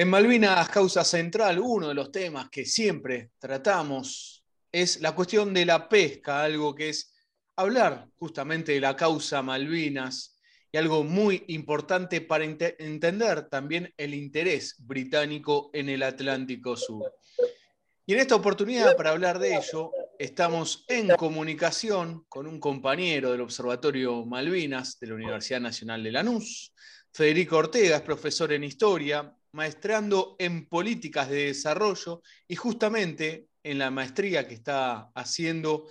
En Malvinas Causa Central, uno de los temas que siempre tratamos es la cuestión de la pesca, algo que es hablar justamente de la causa Malvinas y algo muy importante para entender también el interés británico en el Atlántico Sur. Y en esta oportunidad, para hablar de ello, estamos en comunicación con un compañero del Observatorio Malvinas de la Universidad Nacional de Lanús, Federico Ortega, es profesor en historia, maestrando en políticas de desarrollo y justamente en la maestría que está haciendo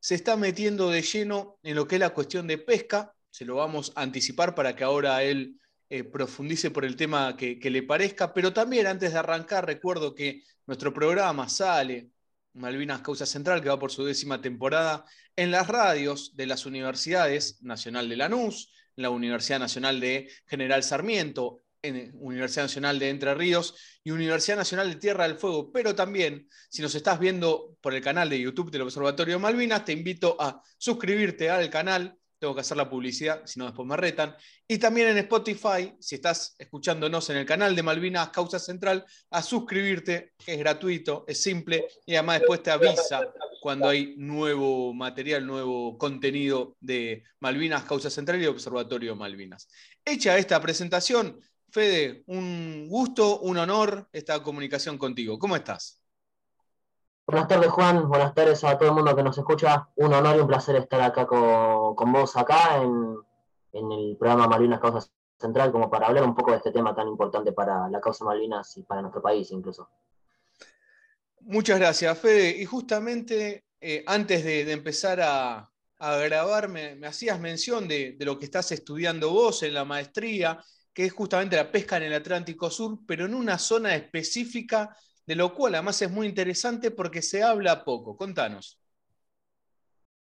se está metiendo de lleno en lo que es la cuestión de pesca. Se lo vamos a anticipar para que ahora él eh, profundice por el tema que, le parezca, pero también antes de arrancar recuerdo que nuestro programa sale, Malvinas Causa Central, que va por su décima temporada, en las radios de las universidades Nacional de Lanús, la Universidad Nacional de General Sarmiento, en Universidad Nacional de Entre Ríos y Universidad Nacional de Tierra del Fuego. Pero también, si nos estás viendo por el canal de YouTube del Observatorio Malvinas, te invito a suscribirte al canal. Tengo que hacer la publicidad, si no después me retan. Y también en Spotify, si estás escuchándonos en el canal de Malvinas Causa Central, a suscribirte, que es gratuito, es simple y además después te avisa cuando hay nuevo material, nuevo contenido de Malvinas Causa Central y Observatorio Malvinas. Hecha esta presentación, Fede, un gusto, un honor esta comunicación contigo. ¿Cómo estás? Buenas tardes, Juan. Buenas tardes a todo el mundo que nos escucha. Un honor y un placer estar acá con, vos acá en, el programa Malvinas Causa Central, como para hablar un poco de este tema tan importante para la causa Malvinas y para nuestro país incluso. Muchas gracias, Fede. Y justamente eh, antes de, empezar a, grabar, me, hacías mención de, de, lo que estás estudiando vos en la maestría que es justamente la pesca en el Atlántico Sur, pero en una zona específica, de lo cual además es muy interesante porque se habla poco. Contanos.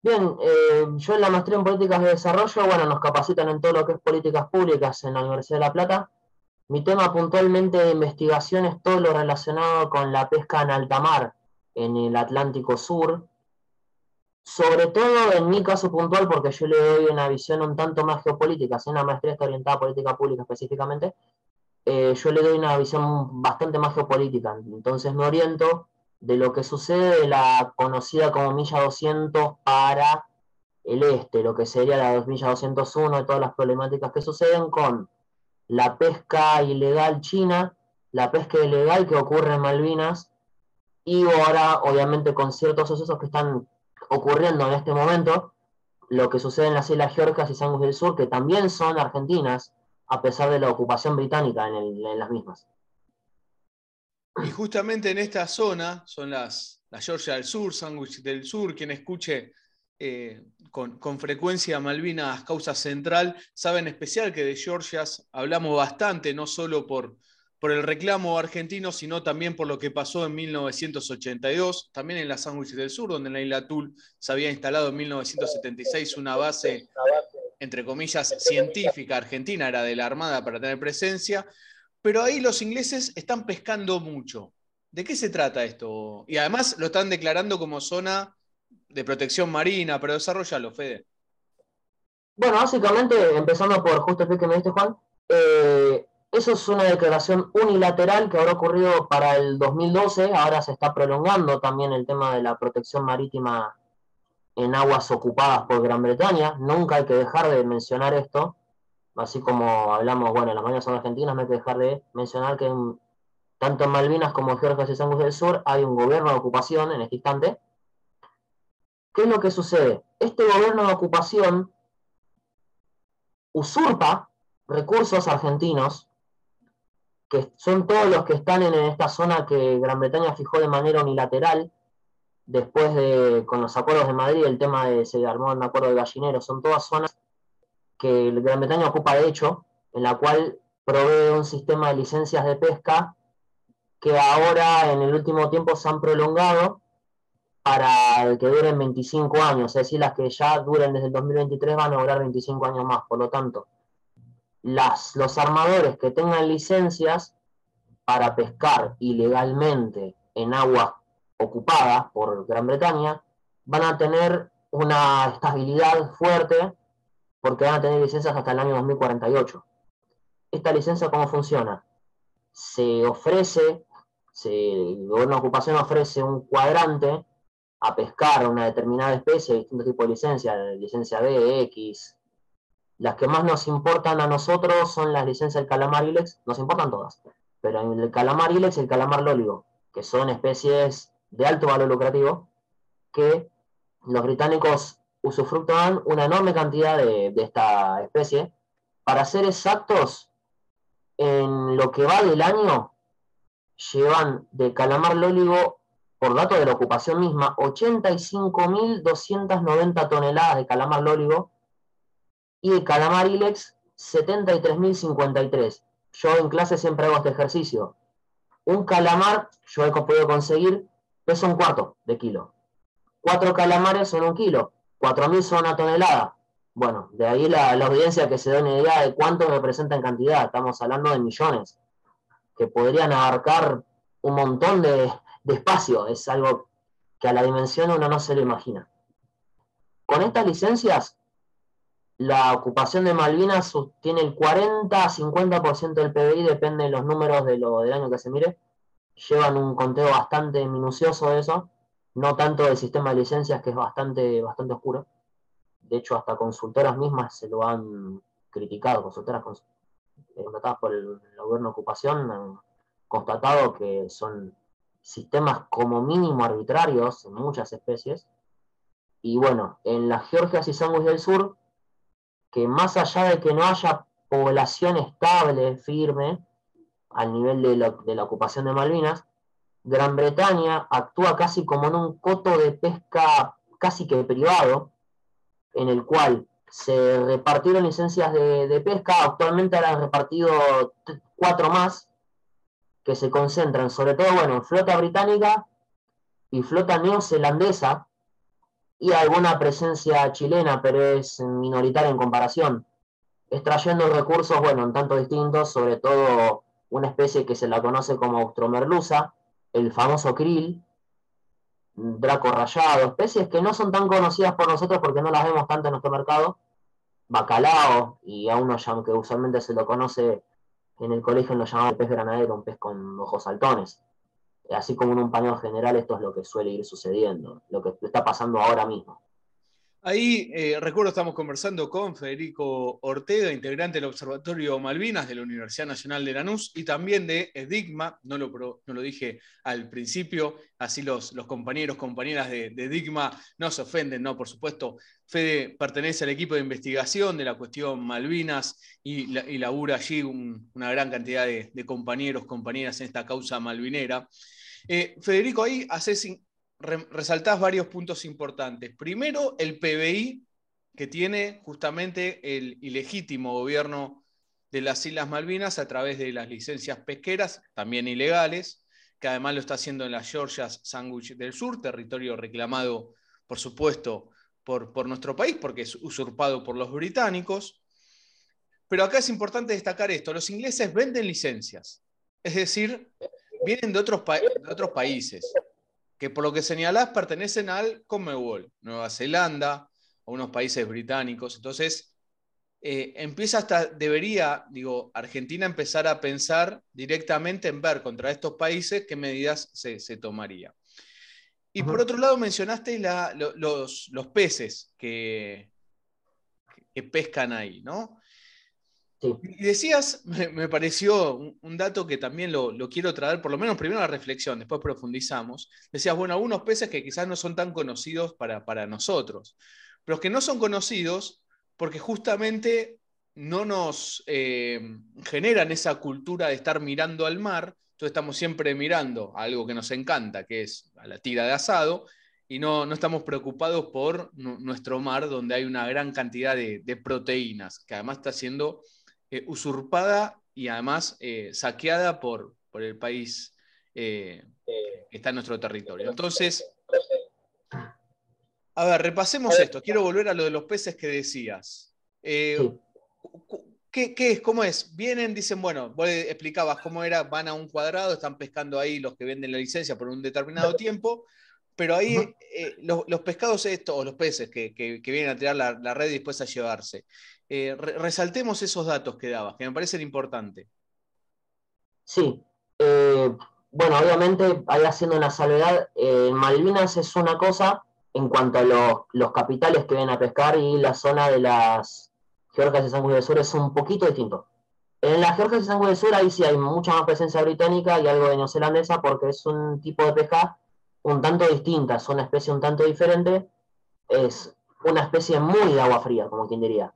Bien, eh, yo en la maestría en políticas de desarrollo, bueno, nos capacitan en todo lo que es políticas públicas en la Universidad de La Plata. Mi tema puntualmente de investigación es todo lo relacionado con la pesca en alta mar en el Atlántico Sur, sobre todo en mi caso puntual, porque yo le doy una visión un tanto más geopolítica, si una maestría está orientada a política pública específicamente, eh, yo le doy una visión bastante más geopolítica. Entonces me oriento de lo que sucede de la conocida como milla 200 para el este, lo que sería la milla 201, de todas las problemáticas que suceden con la pesca ilegal china, la pesca ilegal que ocurre en Malvinas, y ahora obviamente con ciertos sucesos que están ocurriendo en este momento lo que sucede en las Islas Georgias y Sangus del Sur, que también son argentinas, a pesar de la ocupación británica en, las mismas. Y justamente en esta zona son las, las Georgia del Sur, Sandwich del Sur, quien escuche eh, con, con, frecuencia Malvinas Causa Central, sabe en especial que de Georgias hablamos bastante, no solo por, por el reclamo argentino, sino también por lo que pasó en 1982, también en la Sandwich del Sur, donde en la isla Tul se había instalado en 1976 una base, entre comillas, científica argentina, era de la Armada para tener presencia, pero ahí los ingleses están pescando mucho. ¿De qué se trata esto? Y además lo están declarando como zona de protección marina, pero desarrollalo, Fede. Bueno, básicamente, empezando por justo el que me diste, Juan, eh, eso es una declaración unilateral que habrá ocurrido para el 2012, ahora se está prolongando también el tema de la protección marítima en aguas ocupadas por Gran Bretaña. Nunca hay que dejar de mencionar esto, así como hablamos, bueno, las mañanas son argentinas, no hay que dejar de mencionar que tanto en Malvinas como en Georgia y Sangus del Sur hay un gobierno de ocupación en este instante. ¿Qué es lo que sucede? Este gobierno de ocupación usurpa recursos argentinos que son todos los que están en esta zona que Gran Bretaña fijó de manera unilateral, después de, con los acuerdos de Madrid, el tema de, se armó un acuerdo de gallinero, son todas zonas que Gran Bretaña ocupa de hecho, en la cual provee un sistema de licencias de pesca que ahora en el último tiempo se han prolongado para que duren 25 años, es decir, las que ya duren desde el 2023 van a durar 25 años más, por lo tanto, los armadores que tengan licencias para pescar ilegalmente en aguas ocupadas por Gran Bretaña van a tener una estabilidad fuerte porque van a tener licencias hasta el año 2048. ¿Esta licencia cómo funciona? se ofrece, el gobierno de ocupación ofrece un cuadrante a pescar una determinada especie, distintos tipos de licencia, licencia B, X. Las que más nos importan a nosotros son las licencias del calamar ilex, nos importan todas, pero el calamar ilex y el calamar lóligo, que son especies de alto valor lucrativo, que los británicos usufructan una enorme cantidad de, de esta especie. Para ser exactos, en lo que va del año, llevan de calamar lóligo, por datos de la ocupación misma, 85.290 toneladas de calamar lóligo y de calamar ilex 73.053. Yo en clase siempre hago este ejercicio. Un calamar, yo he podido conseguir, pesa un cuarto de kilo. Cuatro calamares son un kilo. 4.000 son una tonelada. Bueno, de ahí la, audiencia que se da una idea de cuánto representa en cantidad. Estamos hablando de millones, que podrían abarcar un montón de, espacio. Es algo que a la dimensión uno no se lo imagina. Con estas licencias, la ocupación de Malvinas tiene el 40-50% del PBI, depende de los números de lo, del año que se mire. Llevan un conteo bastante minucioso de eso, no tanto del sistema de licencias, que es bastante, bastante oscuro de hecho hasta consultoras mismas se lo han criticado, consultoras eh, contratadas por el, gobierno de ocupación han constatado que son sistemas como mínimo arbitrarios en muchas especies. Y bueno, en las Georgias y Sanguis del Sur, que más allá de que no haya población estable, firme, al nivel de la, ocupación de Malvinas, Gran Bretaña actúa casi como en un coto de pesca casi que privado, en el cual se repartieron licencias de, pesca, actualmente han repartido cuatro más, que se concentran sobre todo bueno, en flota británica y flota neozelandesa, y alguna presencia chilena, pero es minoritaria en comparación, extrayendo recursos, bueno, en tanto distintos, sobre todo una especie que se la conoce como Austromerluza, el famoso krill, draco rayado, especies que no son tan conocidas por nosotros porque no las vemos tanto en nuestro mercado, bacalao, y a uno que usualmente se lo conoce en el colegio lo llaman pez granadero, un pez con ojos saltones. Así como en un paño general esto es lo que suele ir sucediendo, lo que está pasando ahora mismo. Ahí eh, recuerdo estamos conversando con Federico Ortega, integrante del Observatorio Malvinas de la Universidad Nacional de Lanús y también de EDIGMA, no lo, dije al principio, así los, compañeros, compañeras de, de, EDIGMA no se ofenden, ¿no? Por supuesto, Fede pertenece al equipo de investigación de la cuestión Malvinas y, labura allí una gran cantidad de, compañeros, compañeras en esta causa malvinera. Eh, Federico, ahí haces resaltás varios puntos importantes. Primero, el PBI que tiene justamente el ilegítimo gobierno de las Islas Malvinas a través de las licencias pesqueras, también ilegales, que además lo está haciendo en las Georgias Sandwich del Sur, territorio reclamado, por supuesto, por, por nuestro país, porque es usurpado por los británicos. Pero acá es importante destacar esto, los ingleses venden licencias, es decir, vienen de otros, de otros países que por lo que señalás pertenecen al Commonwealth, Nueva Zelanda, o unos países británicos. Entonces, eh, empieza hasta, debería, digo, Argentina empezar a pensar directamente en ver contra estos países qué medidas se, tomaría. Y por otro lado, mencionaste los, peces que, que, pescan ahí, ¿no? Y decías, me, pareció un, dato que también lo, quiero traer, por lo menos primero la reflexión, después profundizamos. Decías, bueno, algunos peces que quizás no son tan conocidos para, para nosotros, pero que no son conocidos porque justamente no nos eh, generan esa cultura de estar mirando al mar, entonces estamos siempre mirando a algo que nos encanta, que es a la tira de asado, y no, no estamos preocupados por nuestro mar, donde hay una gran cantidad de, de proteínas, que además está siendo eh, usurpada y además eh, saqueada por, por, el país eh, que está en nuestro territorio. Entonces, a ver, repasemos esto. Quiero volver a lo de los peces que decías. ¿qué, es? ¿Cómo es? Vienen, dicen, bueno, vos explicabas cómo era, van a un cuadrado, están pescando ahí los que venden la licencia por un determinado tiempo, pero ahí los, pescados estos, o los peces que, vienen a tirar la, la, red y después a llevarse, eh, resaltemos esos datos que dabas, que me parecen importantes. Sí, Eh, bueno, obviamente, ahí haciendo una salvedad, en Malvinas es una cosa en cuanto a los, capitales que vienen a pescar y la zona de las Georgias y Sangre del Sur es un poquito distinto. En las Georgias y Sangre del Sur ahí sí hay mucha más presencia británica y algo de neozelandesa porque es un tipo de pesca un tanto distinta, es una especie un tanto diferente, es una especie muy de agua fría, como quien diría.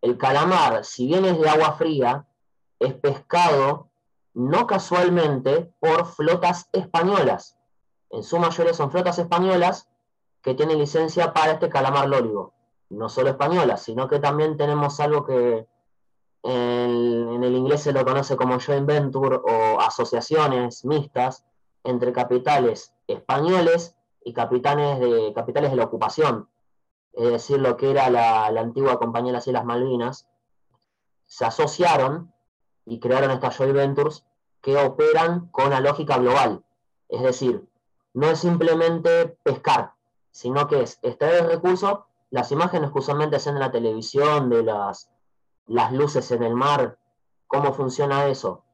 El calamar, si bien es de agua fría, es pescado no casualmente por flotas españolas. En su mayoría son flotas españolas que tienen licencia para este calamar lóligo. No solo españolas, sino que también tenemos algo que en, el inglés se lo conoce como joint venture o asociaciones mixtas entre capitales españoles y capitanes de, capitales de la ocupación, es decir, lo que era la, antigua Compañía de las Islas Malvinas, se asociaron y crearon estas joint ventures que operan con la lógica global. Es decir, no es simplemente pescar, sino que es extraer el recurso, las imágenes que usualmente hacen en la televisión de las, las luces en el mar, cómo funciona eso.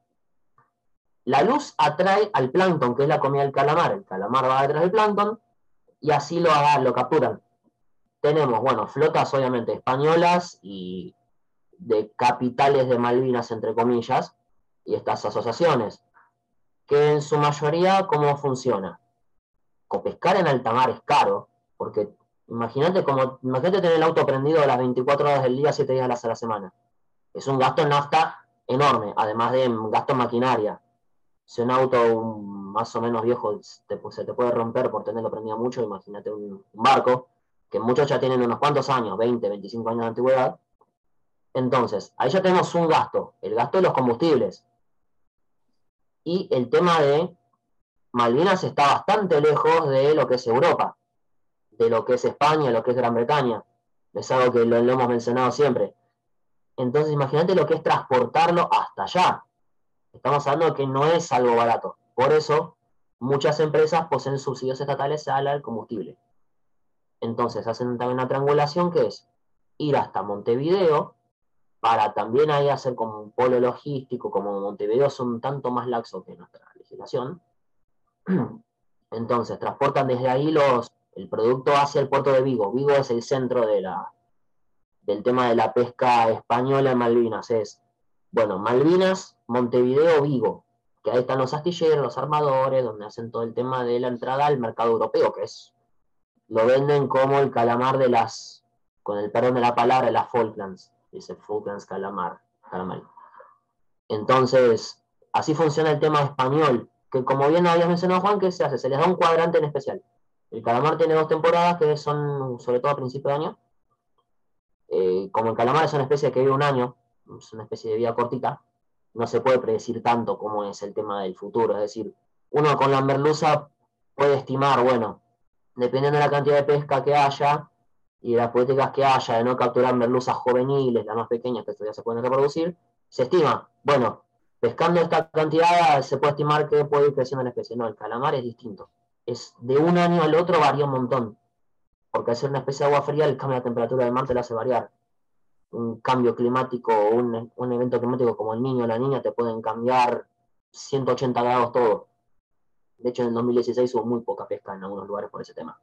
La luz atrae al plancton, que es la comida del calamar. El calamar va detrás del plancton y así lo, lo capturan. Tenemos, bueno, flotas obviamente españolas y de capitales de Malvinas, entre comillas, y estas asociaciones, que en su mayoría, ¿cómo funciona? Pescar en alta mar es caro, porque imagínate como, imagínate tener el auto prendido las 24 horas del día, 7 días a la semana. Es un gasto en nafta enorme, además de gasto en maquinaria. Si un auto más o menos viejo se te puede romper por tenerlo prendido mucho, imagínate un, barco, que muchos ya tienen unos cuantos años, 20, 25 años de antigüedad, entonces, ahí ya tenemos un gasto, el gasto de los combustibles. Y el tema de Malvinas está bastante lejos de lo que es Europa, de lo que es España, lo que es Gran Bretaña. Es algo que lo, hemos mencionado siempre. Entonces, imagínate lo que es transportarlo hasta allá. Estamos hablando que no es algo barato. Por eso, muchas empresas poseen subsidios estatales al combustible. Entonces, hacen también una triangulación que es ir hasta Montevideo, para también ahí hacer como un polo logístico, como Montevideo son tanto más laxos que nuestra legislación. Entonces, transportan desde ahí el producto hacia el puerto de Vigo. Vigo es el centro de del tema de la pesca española en Malvinas. Es, bueno, Malvinas, Montevideo, Vigo, que ahí están los astilleros, los armadores, donde hacen todo el tema de la entrada al mercado europeo, que es, lo venden como el calamar de las, con el perdón de la palabra, las Falklands dice Falklands calamar, calamar. Entonces, así funciona el tema español, que como bien habías mencionado Juan, ¿qué se hace? Se les da un cuadrante en especial. El calamar tiene dos temporadas que son sobre todo a principio de año. Eh, como el calamar es una especie que vive un año, es una especie de vida cortita, no se puede predecir tanto cómo es el tema del futuro. Es decir, uno con la merluza puede estimar, bueno, dependiendo de la cantidad de pesca que haya, y las políticas que haya de no capturar merluzas juveniles, las más pequeñas que todavía se pueden reproducir, se estima, bueno, pescando esta cantidad se puede estimar que puede ir creciendo la especie. No, el calamar es distinto. Es de un año al otro varía un montón. Porque al ser una especie de agua fría, el cambio de temperatura del mar te la hace variar. Un cambio climático o un, un, evento climático como el niño o la niña te pueden cambiar 180 grados todo. De hecho, en el 2016 hubo muy poca pesca en algunos lugares por ese tema.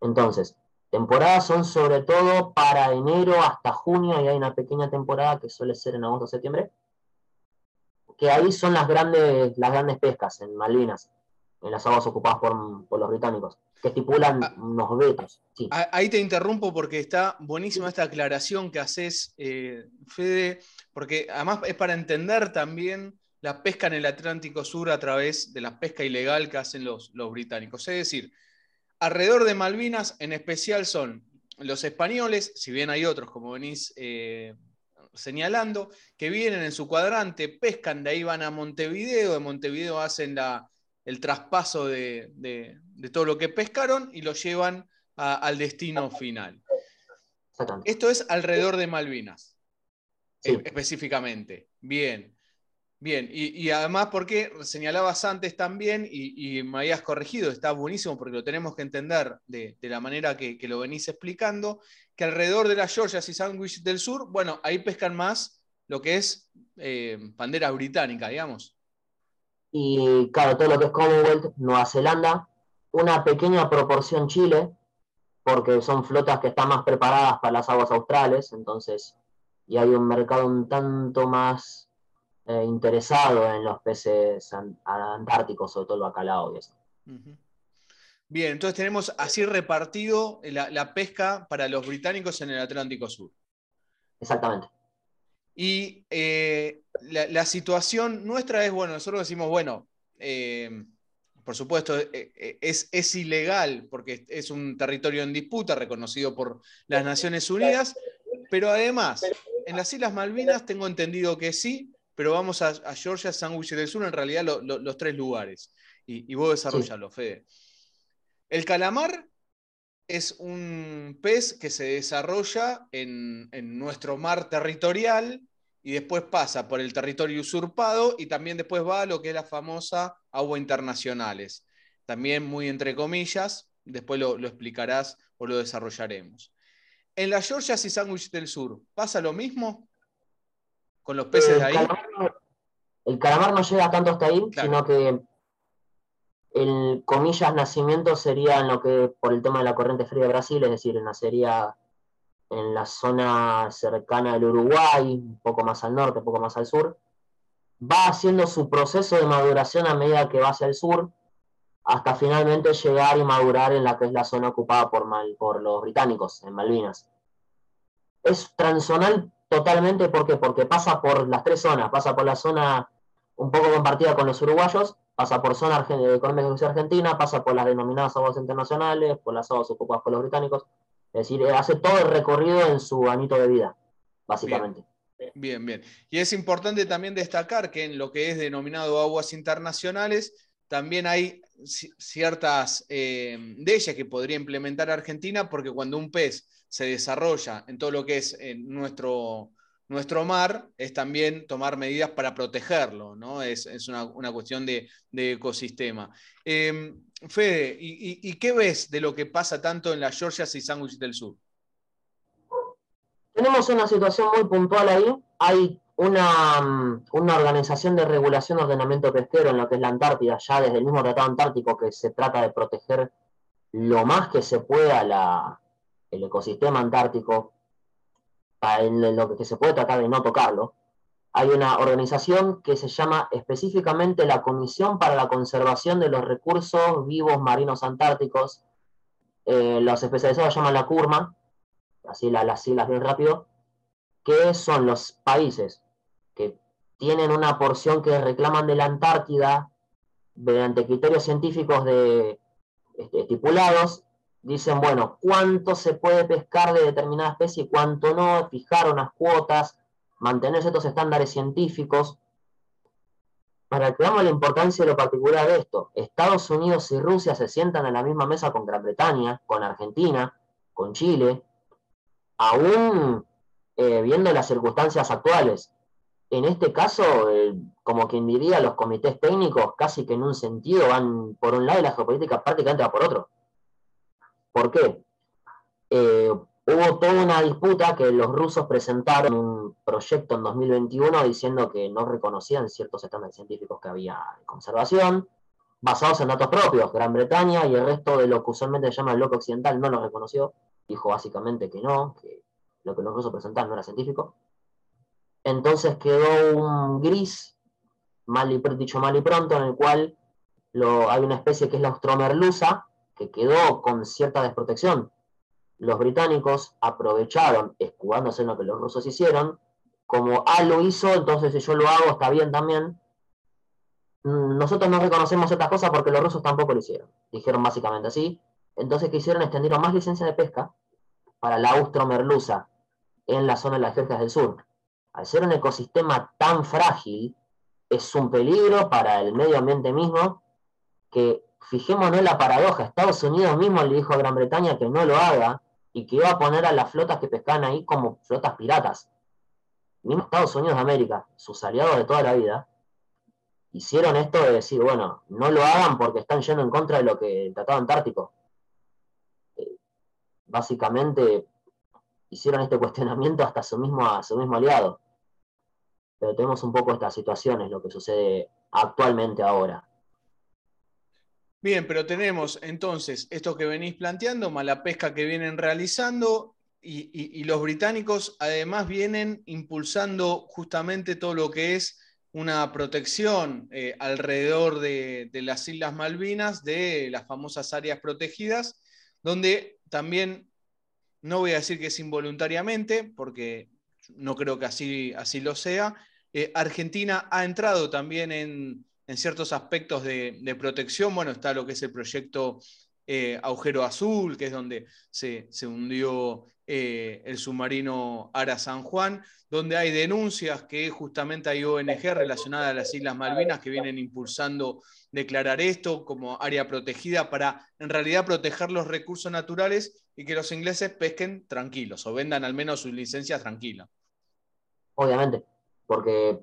Entonces, Temporadas son sobre todo para enero hasta junio y hay una pequeña temporada que suele ser en agosto septiembre, que ahí son las grandes, las grandes pescas en Malvinas, en las aguas ocupadas por, los británicos, que estipulan ah, unos vetos. Ahí te interrumpo porque está buenísima esta aclaración que haces, eh, Fede, porque además es para entender también la pesca en el Atlántico Sur a través de la pesca ilegal que hacen los, los británicos. Es decir, alrededor de Malvinas, en especial son los españoles, si bien hay otros, como venís eh, señalando, que vienen en su cuadrante, pescan, de ahí van a Montevideo, de Montevideo hacen la, el traspaso de, todo lo que pescaron y lo llevan al destino final. Esto es alrededor de Malvinas, específicamente. Bien. Bien, y, además porque señalabas antes también, y, me habías corregido, está buenísimo porque lo tenemos que entender de, la manera que, lo venís explicando, que alrededor de las Georgias y Sandwich del Sur, bueno, ahí pescan más lo que es eh, bandera británica, digamos. Y claro, todo lo que es Commonwealth, Nueva Zelanda, una pequeña proporción Chile, porque son flotas que están más preparadas para las aguas australes, entonces, y hay un mercado un tanto más eh, interesado en los peces antárticos, sobre todo el bacalao y eso. Bien, entonces tenemos así repartido la, pesca para los británicos en el Atlántico Sur. Exactamente. Y eh, la, situación nuestra es, bueno, nosotros decimos, bueno, eh, por supuesto, eh, es, es, ilegal porque es un territorio en disputa reconocido por las Naciones Unidas, pero además, en las Islas Malvinas tengo entendido que sí, pero vamos a, Georgia, Sandwich del Sur, en realidad los tres lugares. Y, vos desarrollalo, Fede. El calamar es un pez que se desarrolla en, nuestro mar territorial y después pasa por el territorio usurpado y también después va a lo que es la famosa agua internacionales. También muy entre comillas, después lo, explicarás o lo desarrollaremos. En las Georgias y Sandwich del Sur, ¿pasa lo mismo con los peces de ahí? el calamar no llega tanto hasta ahí, sino que el comillas nacimiento sería en lo que por el tema de la corriente fría de Brasil, es decir, nacería en la zona cercana del Uruguay, un poco más al norte, un poco más al sur. Va haciendo su proceso de maduración a medida que va hacia el sur, hasta finalmente llegar y madurar en la que es la zona ocupada por, por los británicos, en Malvinas. Es transonal totalmente, ¿por qué? Porque pasa por las tres zonas, pasa por la zona un poco compartida con los uruguayos, pasa por zona de economía de argentina, pasa por las denominadas aguas internacionales, por las aguas ocupadas por los británicos. Es decir, hace todo el recorrido en su anito de vida, básicamente. Bien, bien. Y es importante también destacar que en lo que es denominado aguas internacionales, también hay ciertas eh, de ellas que podría implementar Argentina, porque cuando un pez se desarrolla en todo lo que es nuestro nuestro mar es también tomar medidas para protegerlo, ¿no? Es, una, cuestión de, ecosistema. Em, Fede, ¿y, qué ves de lo que pasa tanto en las Georgias y Sandwich del Sur? Tenemos una situación muy puntual ahí. Hay una, una, organización de regulación de ordenamiento pesquero en lo que es la Antártida, ya desde el mismo Tratado Antártico, que se trata de proteger lo más que se pueda el ecosistema antártico en lo que se puede tratar de no tocarlo, hay una organización que se llama específicamente la Comisión para la Conservación de los Recursos Vivos Marinos Antárticos. Eh, los especializados llaman la CURMA, así las siglas bien rápido, que son los países que tienen una porción que reclaman de la Antártida mediante criterios científicos de, este, estipulados dicen, bueno, cuánto se puede pescar de determinada especie y cuánto no, fijar unas cuotas, mantener ciertos estándares científicos. Para que veamos la importancia de lo particular de esto, Estados Unidos y Rusia se sientan en la misma mesa con Gran Bretaña, con Argentina, con Chile, aún eh, viendo las circunstancias actuales. En este caso, eh, como quien diría, los comités técnicos casi que en un sentido van por un lado y la geopolítica prácticamente va por otro. ¿Por qué? Eh, hubo toda una disputa que los rusos presentaron un proyecto en 2021 diciendo que no reconocían ciertos estándares científicos que había en conservación, basados en datos propios. Gran Bretaña y el resto de lo que usualmente se llama el bloque occidental no lo reconoció, dijo básicamente que no, que lo que los rusos presentaron no era científico. Entonces quedó un gris, mal y, dicho mal y pronto, en el cual hay una especie que es la Ostromerluza, que quedó con cierta desprotección. Los británicos aprovecharon, escudándose en lo que los rusos hicieron, como A lo hizo, entonces si yo lo hago está bien también. Mm, nosotros no reconocemos estas cosas porque los rusos tampoco lo hicieron. Dijeron básicamente así. Entonces, ¿qué hicieron? Extendieron más licencias de pesca para la austro-merluza en la zona de las Georgias del Sur. Al ser un ecosistema tan frágil, es un peligro para el medio ambiente mismo que fijémonos en la paradoja, Estados Unidos mismo le dijo a Gran Bretaña que no lo haga y que iba a poner a las flotas que pescan ahí como flotas piratas. Mismo Estados Unidos de América, sus aliados de toda la vida, hicieron esto de decir, bueno, no lo hagan porque están yendo en contra de lo que el Tratado Antártico. Eh, básicamente hicieron este cuestionamiento hasta su mismo, a su mismo aliado. Pero tenemos un poco estas situaciones, lo que sucede actualmente ahora. Bien, pero tenemos entonces esto que venís planteando, más la pesca que vienen realizando, y, los británicos además vienen impulsando justamente todo lo que es una protección eh, alrededor de, las Islas Malvinas, de las famosas áreas protegidas, donde también, no voy a decir que es involuntariamente, porque no creo que así, así lo sea, eh, Argentina ha entrado también en, ciertos aspectos de, protección. Bueno, está lo que es el proyecto eh, Agujero Azul, que es donde se, hundió eh, el submarino Ara San Juan, donde hay denuncias que justamente hay ONG relacionadas a las Islas Malvinas que vienen impulsando declarar esto como área protegida para en realidad proteger los recursos naturales y que los ingleses pesquen tranquilos o vendan al menos sus licencias tranquilas. Obviamente, porque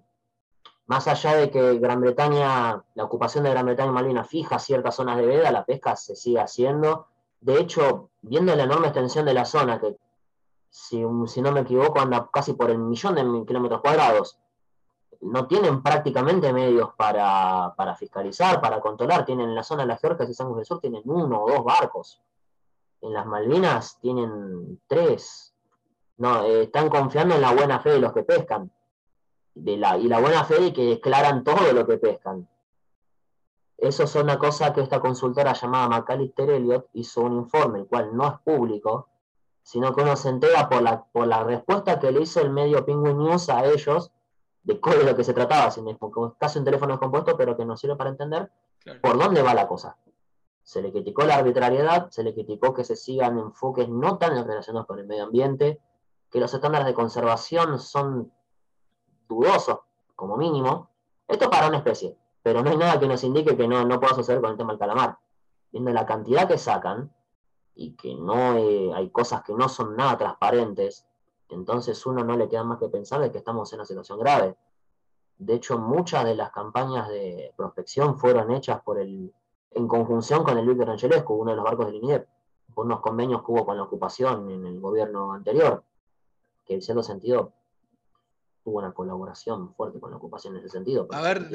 más allá de que Gran Bretaña, la ocupación de Gran Bretaña y Malvinas fija ciertas zonas de veda, la pesca se sigue haciendo. De hecho, viendo la enorme extensión de la zona, que si, no me equivoco anda casi por el millón de kilómetros cuadrados, no tienen prácticamente medios para, fiscalizar, para controlar. Tienen en la zona de las Georgias y San del Sur tienen uno o dos barcos. En las Malvinas tienen tres. No, eh, están confiando en la buena fe de los que pescan la, y la buena fe de que declaran todo lo que pescan. Eso es una cosa que esta consultora llamada McAllister Elliott hizo un informe, el cual no es público, sino que uno se entera por la, por la respuesta que le hizo el medio Penguin News a ellos de, de lo que se trataba, es casi un teléfono descompuesto, pero que nos sirve para entender por dónde va la cosa. Se le criticó la arbitrariedad, se le criticó que se sigan enfoques no tan relacionados con el medio ambiente, que los estándares de conservación son dudosos, como mínimo. Esto para una especie, pero no hay nada que nos indique que no, no pueda suceder con el tema del calamar. Viendo la cantidad que sacan y que no eh, hay cosas que no son nada transparentes, entonces uno no le queda más que pensar de que estamos en una situación grave. De hecho, muchas de las campañas de prospección fueron hechas por el, en conjunción con el Víctor Angelescu, uno de los barcos del INIDEP, por unos convenios que hubo con la ocupación en el gobierno anterior, que en cierto sentido tuvo una colaboración fuerte con la ocupación en ese sentido. A ver,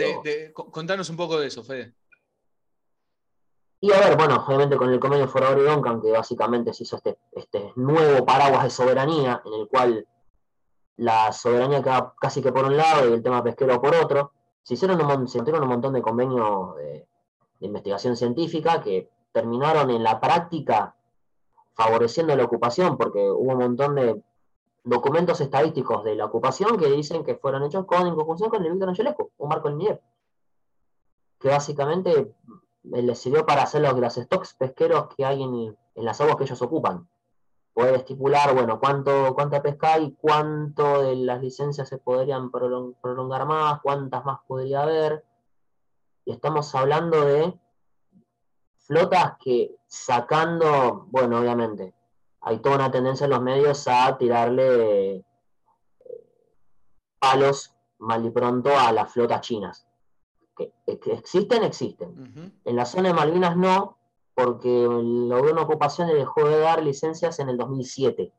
contanos un poco de eso, Fede. Y a ver, bueno, obviamente con el convenio Forador y Duncan, que básicamente se hizo este, este nuevo paraguas de soberanía, en el cual la soberanía queda casi que por un lado y el tema pesquero por otro, se hicieron un, se un montón de convenios de, de investigación científica que terminaron en la práctica favoreciendo la ocupación, porque hubo un montón de documentos estadísticos de la ocupación que dicen que fueron hechos con, en conjunción con el Víctor Angelescu, un marco lineal, que básicamente eh, les sirvió para hacer los, los stocks pesqueros que hay en, las aguas que ellos ocupan. Poder estipular, bueno, cuánto, cuánta pesca hay, cuánto de las licencias se podrían prolongar más, cuántas más podría haber. Y estamos hablando de flotas que sacando, bueno, obviamente, hay toda una tendencia en los medios a tirarle eh, palos mal y pronto a las flotas chinas. Que, existen, existen. En la zona de Malvinas no, porque logró una ocupación y dejó de dar licencias en el 2007.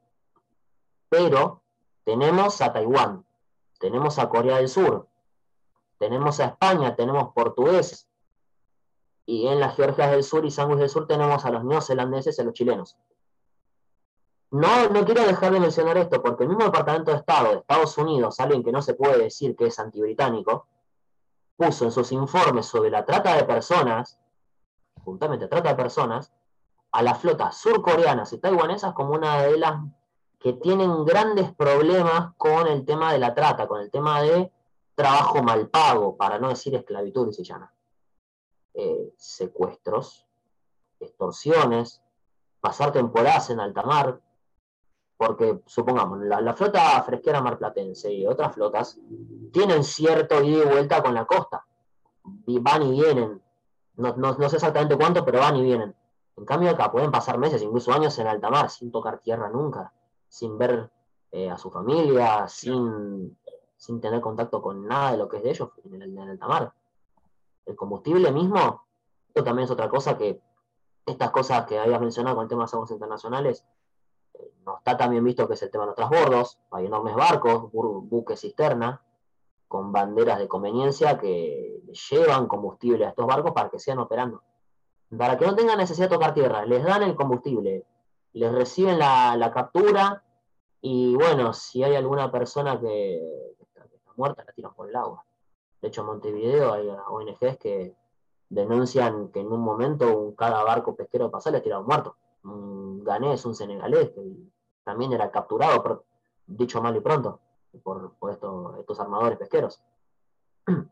Pero tenemos a Taiwán, tenemos a Corea del Sur, tenemos a España, tenemos portugueses. Y en las Georgias del Sur y Sanguis del Sur tenemos a los neozelandeses y a los chilenos. No, no quiero dejar de mencionar esto, porque el mismo Departamento de Estado de Estados Unidos, alguien que no se puede decir que es antibritánico, puso en sus informes sobre la trata de personas, juntamente trata de personas, a las flotas surcoreanas y taiwanesas como una de las que tienen grandes problemas con el tema de la trata, con el tema de trabajo mal pago, para no decir esclavitud se llama. Eh, secuestros, extorsiones, pasar temporadas en alta mar, porque supongamos, la, flota fresquera marplatense y otras flotas tienen cierto ida y vuelta con la costa. van y vienen. No, sé exactamente cuánto, pero van y vienen. En cambio acá pueden pasar meses, incluso años en alta mar, sin tocar tierra nunca, sin ver eh, a su familia, sin, sin tener contacto con nada de lo que es de ellos en el, alta mar. El combustible mismo, esto también es otra cosa que estas cosas que habías mencionado con el tema de aguas internacionales, está también visto que es el tema de los transbordos, hay enormes barcos, buques cisterna, con banderas de conveniencia que llevan combustible a estos barcos para que sigan operando. Para que no tengan necesidad de tocar tierra, les dan el combustible, les reciben la, captura y bueno, si hay alguna persona que, está, muerta, la tiran por el agua. De hecho, en Montevideo hay ONGs que denuncian que en un momento cada barco pesquero pasado le tirado muerto. Un ganés, un senegalés, también era capturado, dicho mal y pronto, por, estos armadores pesqueros.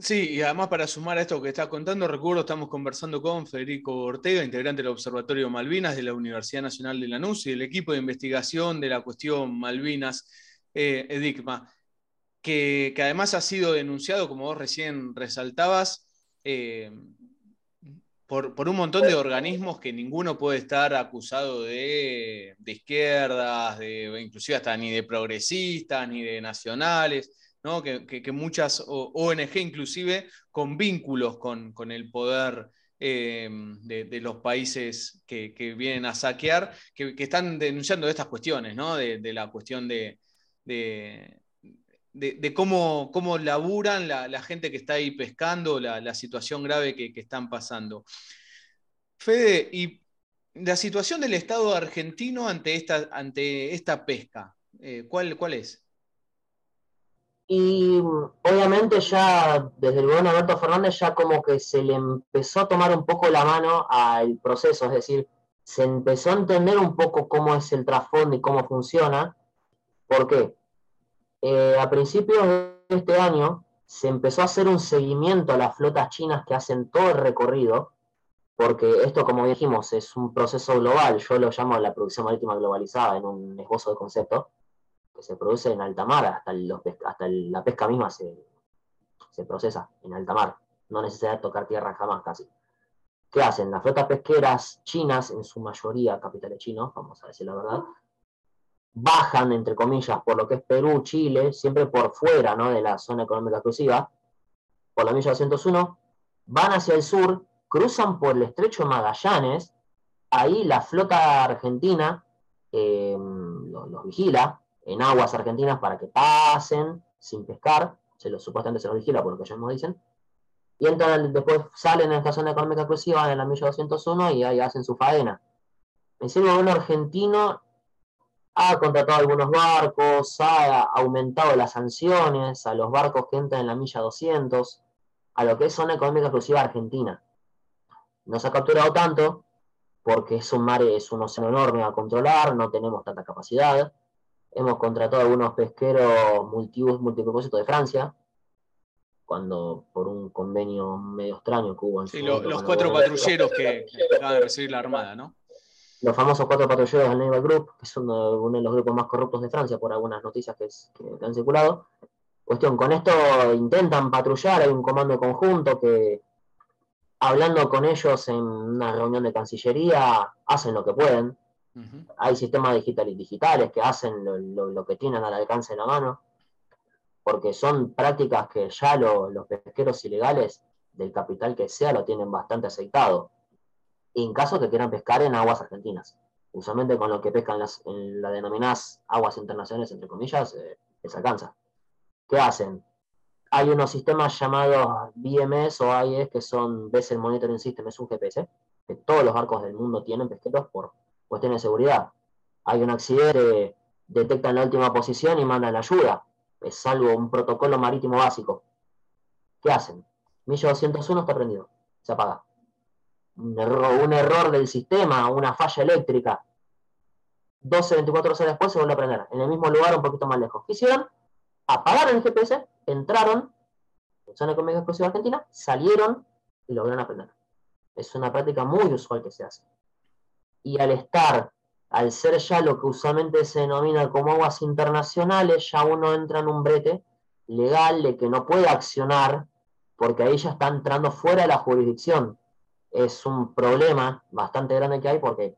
Sí, y además para sumar a esto que estás contando, recuerdo, estamos conversando con Federico Ortega, integrante del Observatorio Malvinas de la Universidad Nacional de Lanús y del equipo de investigación de la cuestión Malvinas, eh, EDICMA, que, además ha sido denunciado, como vos recién resaltabas, eh, por, un montón de organismos que ninguno puede estar acusado de, de izquierdas, de, inclusive hasta ni de progresistas, ni de nacionales que, muchas ONG inclusive con vínculos con, el poder eh, de, los países que, vienen a saquear, que, están denunciando estas cuestiones, de, la cuestión de, cómo, cómo laburan la, gente que está ahí pescando, la, situación grave que, están pasando. Fede, y la situación del Estado argentino ante esta, ante esta pesca, eh, ¿cuál, ¿cuál es? Y obviamente ya desde el gobierno de Alberto Fernández ya como que se le empezó a tomar un poco la mano al proceso, es decir, se empezó a entender un poco cómo es el trasfondo y cómo funciona. ¿Por qué? Eh, a principios de este año se empezó a hacer un seguimiento a las flotas chinas que hacen todo el recorrido, porque esto, como dijimos, es un proceso global, yo lo llamo la producción marítima globalizada en un esbozo de concepto que se produce en alta mar, hasta, la pesca misma se, procesa en alta mar, no necesita tocar tierra jamás casi. ¿Qué hacen? Las flotas pesqueras chinas, en su mayoría capitales chinos, vamos a decir la verdad, bajan, entre comillas, por lo que es Perú, Chile, siempre por fuera ¿no? de la zona económica exclusiva, por la milla 201, van hacia el sur, cruzan por el estrecho Magallanes, ahí la flota argentina eh, los vigila, en aguas argentinas para que pasen sin pescar, se lo, supuestamente se los vigila por lo que ellos nos dicen, y entran, después salen en esta zona económica exclusiva, en la milla 201, y ahí hacen su faena. El gobierno argentino ha contratado algunos barcos, ha aumentado las sanciones a los barcos que entran en la milla 200, a lo que es zona económica exclusiva argentina. No se ha capturado tanto, porque es un mar, es un océano enorme a controlar, no tenemos tanta capacidad, Hemos contratado algunos pesqueros multibus, multipropósito de Francia, cuando por un convenio medio extraño que hubo en sí, los cuatro patrulleros que, acaban de recibir la Armada, ¿no? Los famosos cuatro patrulleros del Naval Group, que son uno de los grupos más corruptos de Francia, por algunas noticias que, que han circulado. Cuestión, con esto intentan patrullar, hay un comando conjunto que, hablando con ellos en una reunión de Cancillería, hacen lo que pueden, hay sistemas digitales, digitales que hacen lo, que tienen al alcance de la mano, porque son prácticas que ya los pesqueros ilegales, del capital que sea, lo tienen bastante aceitado. En caso que quieran pescar en aguas argentinas. Usualmente con lo que pescan las, en las denominadas aguas internacionales, entre comillas, eh, les alcanza. ¿Qué hacen? Hay unos sistemas llamados BMS o AIS que son Vessel Monitoring System, es un GPS, que todos los barcos del mundo tienen pesqueros por cuestión de seguridad. Hay un accidente, detectan la última posición y mandan ayuda. Es algo, un protocolo marítimo básico. ¿Qué hacen? Milla 201 está prendido, se apaga. Un error, del sistema, una falla eléctrica. 12, 24 horas después se vuelve a prender, en el mismo lugar, un poquito más lejos. ¿Qué hicieron? Apagaron el GPS, entraron en zona económica exclusiva argentina, salieron y lograron aprender. Es una práctica muy usual que se hace y al estar, al ser ya lo que usualmente se denomina como aguas internacionales, ya uno entra en un brete legal de que no puede accionar porque ahí ya está entrando fuera de la jurisdicción. Es un problema bastante grande que hay porque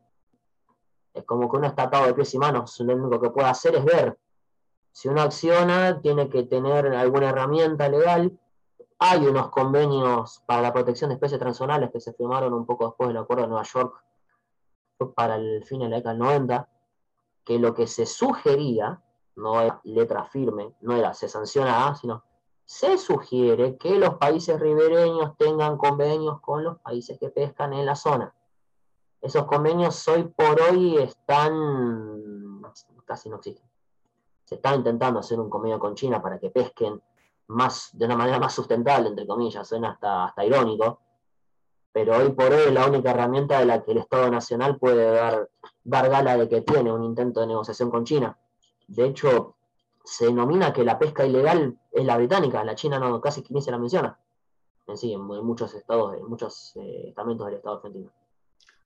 es como que uno está atado de pies y manos. Lo único que puede hacer es ver. Si uno acciona, tiene que tener alguna herramienta legal. Hay unos convenios para la protección de especies transzonales que se firmaron un poco después del acuerdo de Nueva York para el fin de la década del 90, que lo que se sugería, no era letra firme, no era se sanciona A, sino se sugiere que los países ribereños tengan convenios con los países que pescan en la zona. Esos convenios hoy por hoy están, casi no existen. Se está intentando hacer un convenio con China para que pesquen más, de una manera más sustentable, entre comillas, suena hasta, hasta irónico, pero hoy por hoy es la única herramienta de la que el Estado Nacional puede dar, dar gala de que tiene un intento de negociación con China. De hecho, se denomina que la pesca ilegal es la británica, la China no casi ni se la menciona. En sí, en, muchos estados, en muchos eh, estamentos del Estado argentino.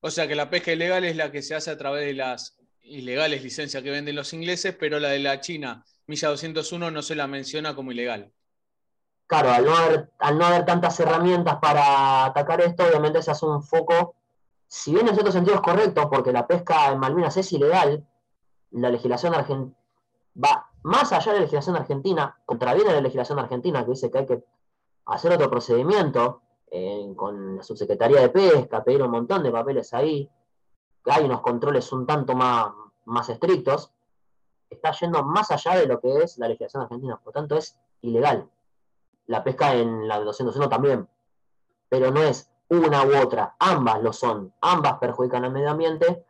O sea que la pesca ilegal es la que se hace a través de las ilegales licencias que venden los ingleses, pero la de la China, Milla 201, no se la menciona como ilegal. Claro, al no haber, al no haber tantas herramientas para atacar esto, obviamente se hace un foco, si bien en cierto sentido es correcto, porque la pesca en Malvinas es ilegal, la legislación argentina va más allá de la legislación argentina, contraviene la legislación argentina que dice que hay que hacer otro procedimiento eh, con la subsecretaría de pesca, pedir un montón de papeles ahí, que hay unos controles un tanto más, más estrictos, está yendo más allá de lo que es la legislación argentina, por tanto es ilegal. La pesca en la 201 también, pero no es una u otra, ambas lo son, ambas perjudican al medio ambiente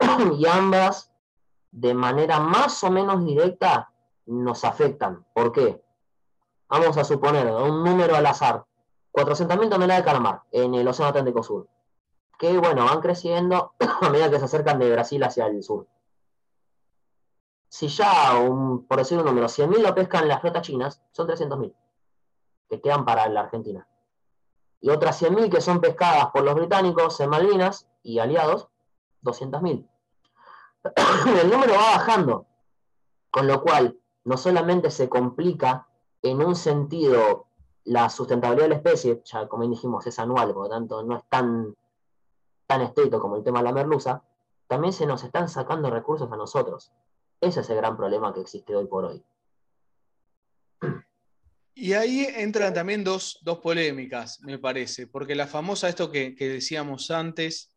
y ambas de manera más o menos directa nos afectan. ¿Por qué? Vamos a suponer un número al azar, 400.000 toneladas de calamar en el Océano Atlántico Sur, que bueno, van creciendo a medida que se acercan de Brasil hacia el sur. Si ya, por decir un número, 100.000 lo pescan las flotas chinas, son 300.000 que quedan para la Argentina. Y otras 100.000 que son pescadas por los británicos en Malvinas y aliados, 200.000. el número va bajando, con lo cual no solamente se complica en un sentido la sustentabilidad de la especie, ya como dijimos es anual, por lo tanto no es tan, tan estricto como el tema de la merluza, también se nos están sacando recursos a nosotros. Ese es el gran problema que existe hoy por hoy. Y ahí entran también dos, polémicas, me parece, porque la famosa, esto que, que decíamos antes,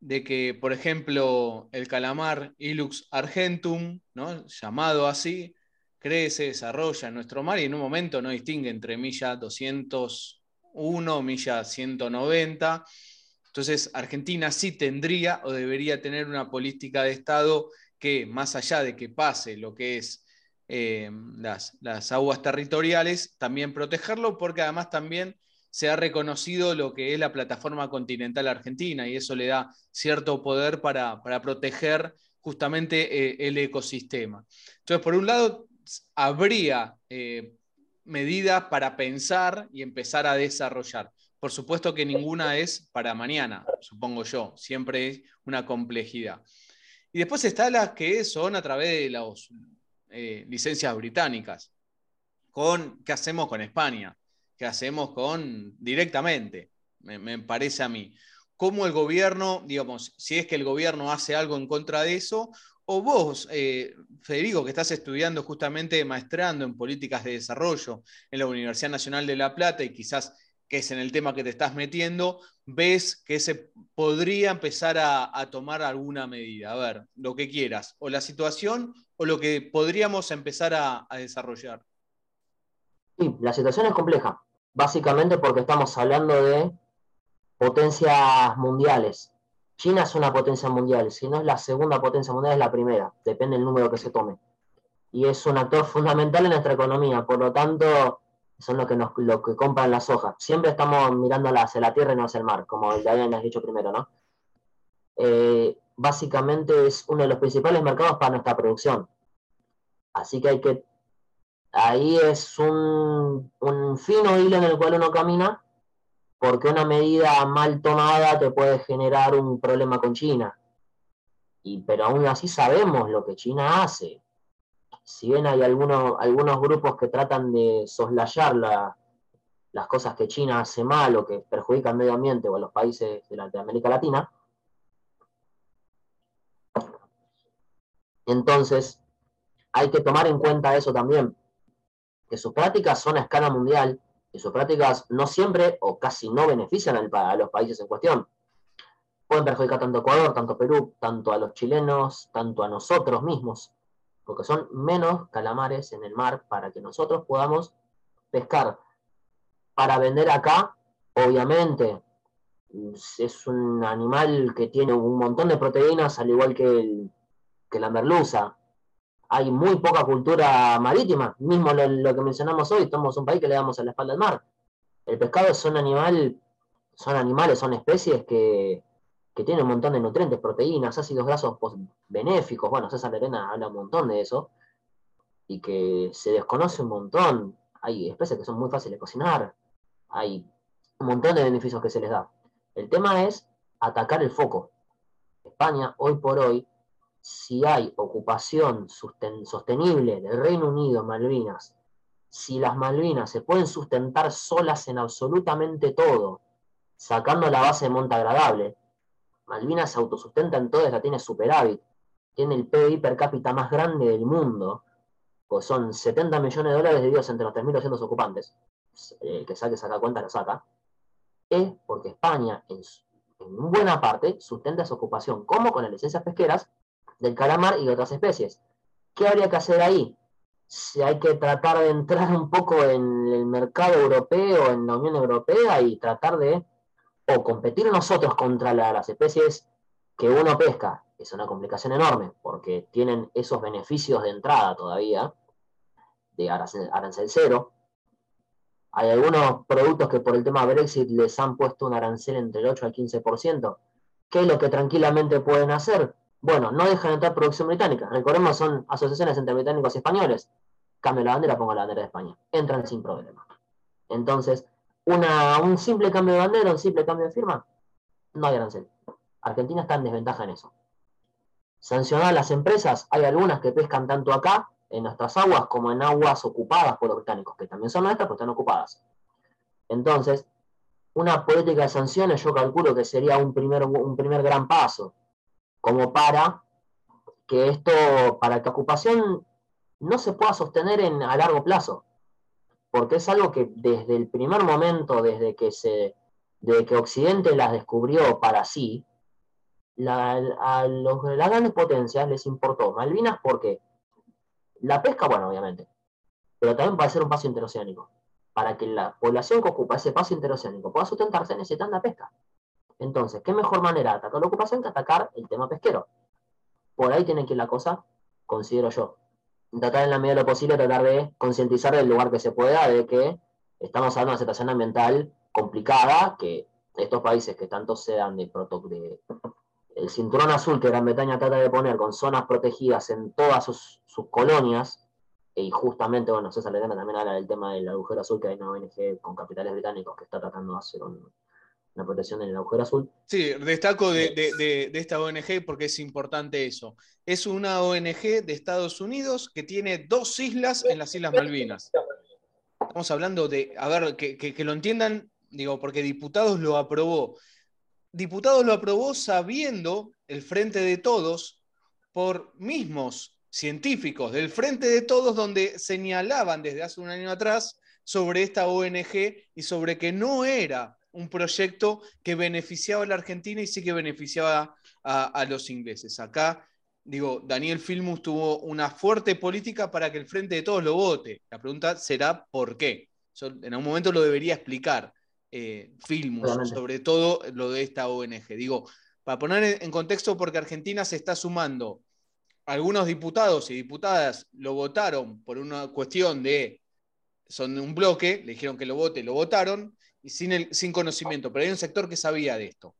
de que, por ejemplo, el calamar Ilux argentum, ¿no? llamado así, crece, desarrolla nuestro mar y en un momento no distingue entre milla 201, milla 190. Entonces, Argentina sí tendría o debería tener una política de Estado que, más allá de que pase lo que es eh, las, las aguas territoriales, también protegerlo, porque además también se ha reconocido lo que es la plataforma continental argentina y eso le da cierto poder para, proteger justamente eh, el ecosistema. Entonces, por un lado, habría eh, medidas para pensar y empezar a desarrollar. Por supuesto que ninguna es para mañana, supongo yo, siempre es una complejidad. Y después están las que son a través de las eh, licencias británicas. Con, ¿Qué hacemos con España? ¿Qué hacemos con directamente? Me, parece a mí. ¿Cómo el gobierno, digamos, si es que el gobierno hace algo en contra de eso, o vos, eh, Federico, que estás estudiando justamente maestrando en políticas de desarrollo en la Universidad Nacional de La Plata y quizás que es en el tema que te estás metiendo, ves que se podría empezar a, tomar alguna medida. A ver, lo que quieras, o la situación o lo que podríamos empezar a, a desarrollar. Sí, la situación es compleja, básicamente porque estamos hablando de potencias mundiales. China es una potencia mundial, si no es la segunda potencia mundial, es la primera, depende del número que se tome. Y es un actor fundamental en nuestra economía, por lo tanto, son los que, nos, que compran la soja. Siempre estamos mirando hacia la tierra y no hacia el mar, como ya habían dicho primero, ¿no? Eh, básicamente es uno de los principales mercados para nuestra producción. Así que hay que. Ahí es un, un fino hilo en el cual uno camina porque una medida mal tomada te puede generar un problema con China. Y, pero aún así sabemos lo que China hace. Si bien hay algunos, algunos grupos que tratan de soslayar las cosas que China hace mal o que perjudican al medio ambiente o a los países de, de América Latina, entonces hay que tomar en cuenta eso también, que sus prácticas son a escala mundial y sus prácticas no siempre o casi no benefician a los países en cuestión. Pueden perjudicar tanto a Ecuador, tanto a Perú, tanto a los chilenos, tanto a nosotros mismos, porque son menos calamares en el mar para que nosotros podamos pescar para vender acá, obviamente es un animal que tiene un montón de proteínas, al igual que, la merluza. Hay muy poca cultura marítima, mismo lo, que mencionamos hoy, somos un país que le damos a la espalda al mar. El pescado es un animal, son animales, son especies que, que tienen un montón de nutrientes, proteínas, ácidos grasos benéficos. Bueno, César Arena habla un montón de eso. Y que se desconoce un montón. Hay especies que son muy fáciles de cocinar. Hay un montón de beneficios que se les da. El tema es atacar el foco. España, hoy por hoy, si hay ocupación sostenible del Reino Unido, Malvinas, si las Malvinas se pueden sustentar solas en absolutamente todo, sacando la base de monta agradable, Malvinas se autosustenta en todo, la tiene superávit, tiene el PIB per cápita más grande del mundo, pues son 70 millones de dólares divididos entre los 3.200 ocupantes, el que saque saca cuenta lo saca, es porque España, en, buena parte, sustenta su ocupación, como con las licencias pesqueras del calamar y otras especies. ¿Qué habría que hacer ahí? Si hay que tratar de entrar un poco en el mercado europeo, en la Unión Europea y tratar de o competir nosotros contra las especies que uno pesca. Es una complicación enorme porque tienen esos beneficios de entrada todavía de arancel cero, hay algunos productos que por el tema Brexit les han puesto un arancel entre el 8 al 15%. ¿Qué es lo que tranquilamente pueden hacer? Bueno, no dejan entrar producción británica. Recordemos, son asociaciones entre británicos y españoles. Cambio la bandera, pongo la bandera de España. Entran sin problema. Entonces, un simple cambio de bandera, un simple cambio de firma, no hay arancel. Argentina está en desventaja en eso. Sancionar a las empresas, hay algunas que pescan tanto acá en nuestras aguas como en aguas ocupadas por los británicos, que también son nuestras, pero están ocupadas. Entonces, una política de sanciones yo calculo que sería un primer, un primer gran paso, como para que esto, para que ocupación no se pueda sostener en, a largo plazo, porque es algo que desde el primer momento, desde que, desde que Occidente las descubrió para sí, a las grandes potencias les importó Malvinas porque la pesca, bueno, obviamente, pero también puede ser un paso interoceánico. Para que la población que ocupa ese paso interoceánico pueda sustentarse, necesitan la pesca. Entonces, ¿qué mejor manera de atacar la ocupación que atacar el tema pesquero? Por ahí tiene que ir la cosa, considero yo. Tratar en la medida de lo posible, tratar de concientizar del lugar que se pueda de que estamos hablando de una situación ambiental complicada, que estos países que tanto se dan de, de el cinturón azul que Gran Bretaña trata de poner con zonas protegidas en todas sus, colonias, y justamente, bueno, César Ledena también habla del tema del agujero azul, que hay una ONG con capitales británicos que está tratando de hacer una protección en el agujero azul. Sí, destaco de, de, esta ONG porque es importante eso. Es una ONG de Estados Unidos que tiene dos islas en las Islas Malvinas. Estamos hablando de, a ver, que, que lo entiendan, digo, porque diputados lo aprobó diputados lo aprobó sabiendo el Frente de Todos por mismos científicos del Frente de Todos donde señalaban desde hace un año atrás sobre esta ONG y sobre que no era un proyecto que beneficiaba a la Argentina y sí que beneficiaba a, los ingleses. Acá, digo, Daniel Filmus tuvo una fuerte política para que el Frente de Todos lo vote. La pregunta será ¿por qué? en algún momento lo debería explicar eh, Filmus, sobre todo lo de esta ONG. Digo, para poner en contexto, porque Argentina se está sumando, algunos diputados y diputadas lo votaron por una cuestión de, son de un bloque, le dijeron que lo vote, lo votaron, y sin, conocimiento, pero hay un sector que sabía de esto.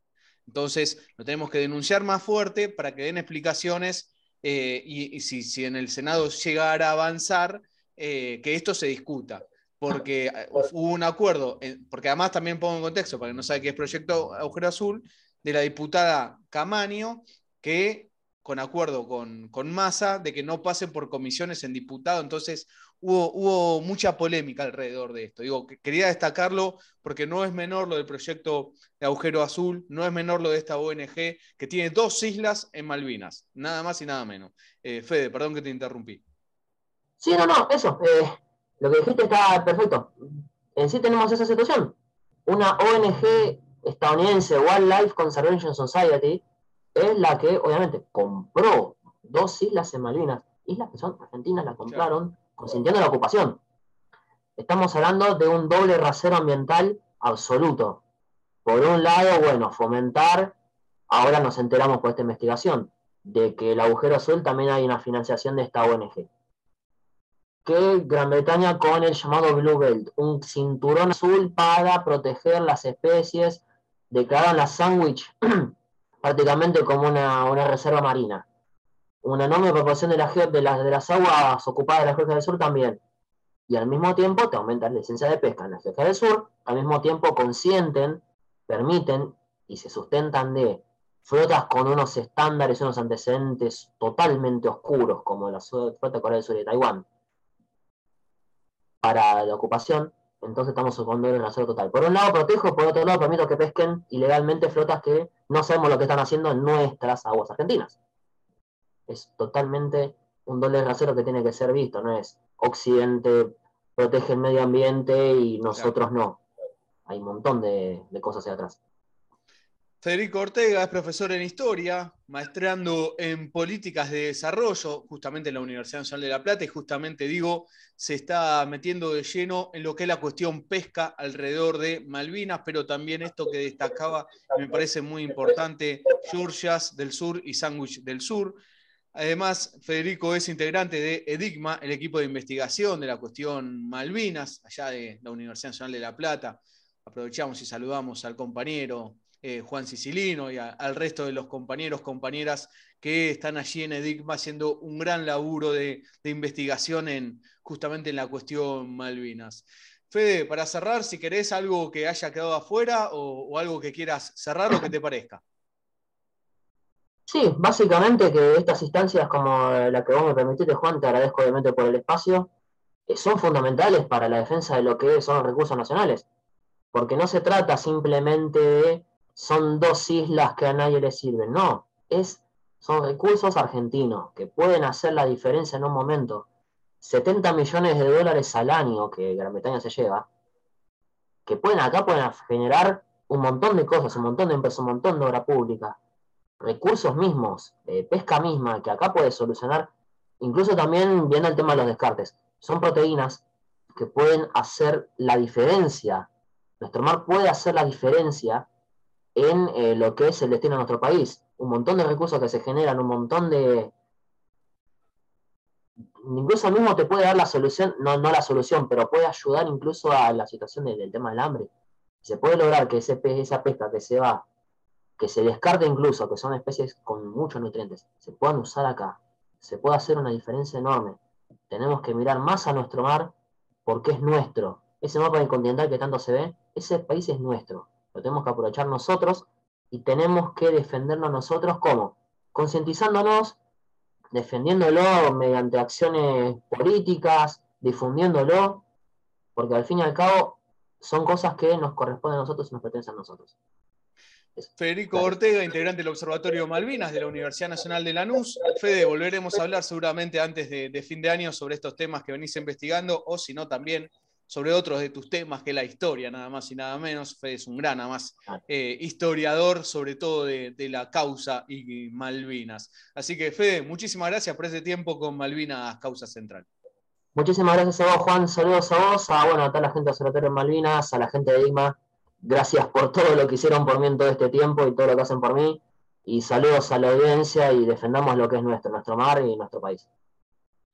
Entonces, lo tenemos que denunciar más fuerte para que den explicaciones eh, y, si, si, en el Senado llegara a avanzar, eh, que esto se discuta porque eh, hubo un acuerdo, porque además también pongo en contexto, para que no sabe qué es Proyecto Agujero Azul, de la diputada Camaño, que con acuerdo con, con Massa, de que no pasen por comisiones en diputado, entonces hubo, hubo mucha polémica alrededor de esto. Digo, quería destacarlo porque no es menor lo del proyecto de Agujero Azul, no es menor lo de esta ONG que tiene dos islas en Malvinas, nada más y nada menos. Eh, Fede, perdón que te interrumpí. Sí, no, no, eso. Eh, lo que dijiste está perfecto. En sí tenemos esa situación. Una ONG estadounidense, Wildlife Conservation Society, es la que obviamente compró dos islas en Malvinas, islas que son argentinas, la compraron consintiendo la ocupación. Estamos hablando de un doble rasero ambiental absoluto. Por un lado, bueno, fomentar, ahora nos enteramos por esta investigación, de que el agujero azul también hay una financiación de esta ONG. Que Gran Bretaña con el llamado Blue Belt, un cinturón azul para proteger las especies, declaran la Sandwich prácticamente como una, reserva marina. Una enorme proporción de, la, de, de las aguas ocupadas de la Georgia del Sur también. Y al mismo tiempo te aumenta la licencia de pesca en la Georgia del Sur, al mismo tiempo consienten, permiten y se sustentan de flotas con unos estándares unos antecedentes totalmente oscuros, como la flota Corea del Sur y Taiwán, para la ocupación, entonces estamos con en acero total. Por un lado protejo, por otro lado permito que pesquen ilegalmente flotas que no sabemos lo que están haciendo en nuestras aguas argentinas. Es totalmente un doble rasero que tiene que ser visto, no es Occidente protege el medio ambiente y nosotros no. Hay un montón de, de cosas ahí atrás. Federico Ortega es profesor en historia, maestrando en políticas de desarrollo, justamente en la Universidad Nacional de La Plata, y justamente digo, se está metiendo de lleno en lo que es la cuestión pesca alrededor de Malvinas, pero también esto que destacaba, me parece muy importante, Georgias del Sur y Sandwich del Sur. Además, Federico es integrante de EDIGMA, el equipo de investigación de la cuestión Malvinas, allá de la Universidad Nacional de La Plata. Aprovechamos y saludamos al compañero eh, Juan Sicilino y al resto de los compañeros, compañeras que están allí en EDICMA haciendo un gran laburo de, investigación en, justamente en la cuestión Malvinas. Fede, para cerrar, si querés algo que haya quedado afuera o, algo que quieras cerrar o que te parezca. Sí, básicamente que estas instancias como la que vos me permitiste, Juan, te agradezco obviamente por el espacio, eh, son fundamentales para la defensa de lo que son los recursos nacionales, porque no se trata simplemente de son dos islas que a nadie le sirven. No, es, son recursos argentinos que pueden hacer la diferencia en un momento. 70 millones de dólares al año que Gran Bretaña se lleva, que pueden acá pueden generar un montón de cosas, un montón de empresas, un montón de obra pública, recursos mismos, eh, pesca misma, que acá puede solucionar, incluso también viendo el tema de los descartes. Son proteínas que pueden hacer la diferencia. Nuestro mar puede hacer la diferencia en eh, lo que es el destino de nuestro país. Un montón de recursos que se generan, un montón de... Incluso mismo te puede dar la solución, no, no la solución, pero puede ayudar incluso a la situación del, tema del hambre. Se puede lograr que ese esa pesca que se va, que se descarte incluso, que son especies con muchos nutrientes, se puedan usar acá. Se puede hacer una diferencia enorme. Tenemos que mirar más a nuestro mar porque es nuestro. Ese mapa continental que tanto se ve, ese país es nuestro lo tenemos que aprovechar nosotros y tenemos que defendernos nosotros como concientizándonos, defendiéndolo mediante acciones políticas, difundiéndolo, porque al fin y al cabo son cosas que nos corresponden a nosotros y nos pertenecen a nosotros. Federico Ortega, integrante del Observatorio Malvinas de la Universidad Nacional de Lanús. Fede, volveremos a hablar seguramente antes de, de fin de año sobre estos temas que venís investigando, o si no, también sobre otros de tus temas, que la historia, nada más y nada menos. Fede es un gran, además, eh, historiador, sobre todo de, la causa y Malvinas. Así que, Fede, muchísimas gracias por ese tiempo con Malvinas Causa Central. Muchísimas gracias a vos, Juan. Saludos a vos, a, bueno, a toda la gente de Observatorio en Malvinas, a la gente de IMA. Gracias por todo lo que hicieron por mí en todo este tiempo y todo lo que hacen por mí. Y saludos a la audiencia y defendamos lo que es nuestro, nuestro mar y nuestro país.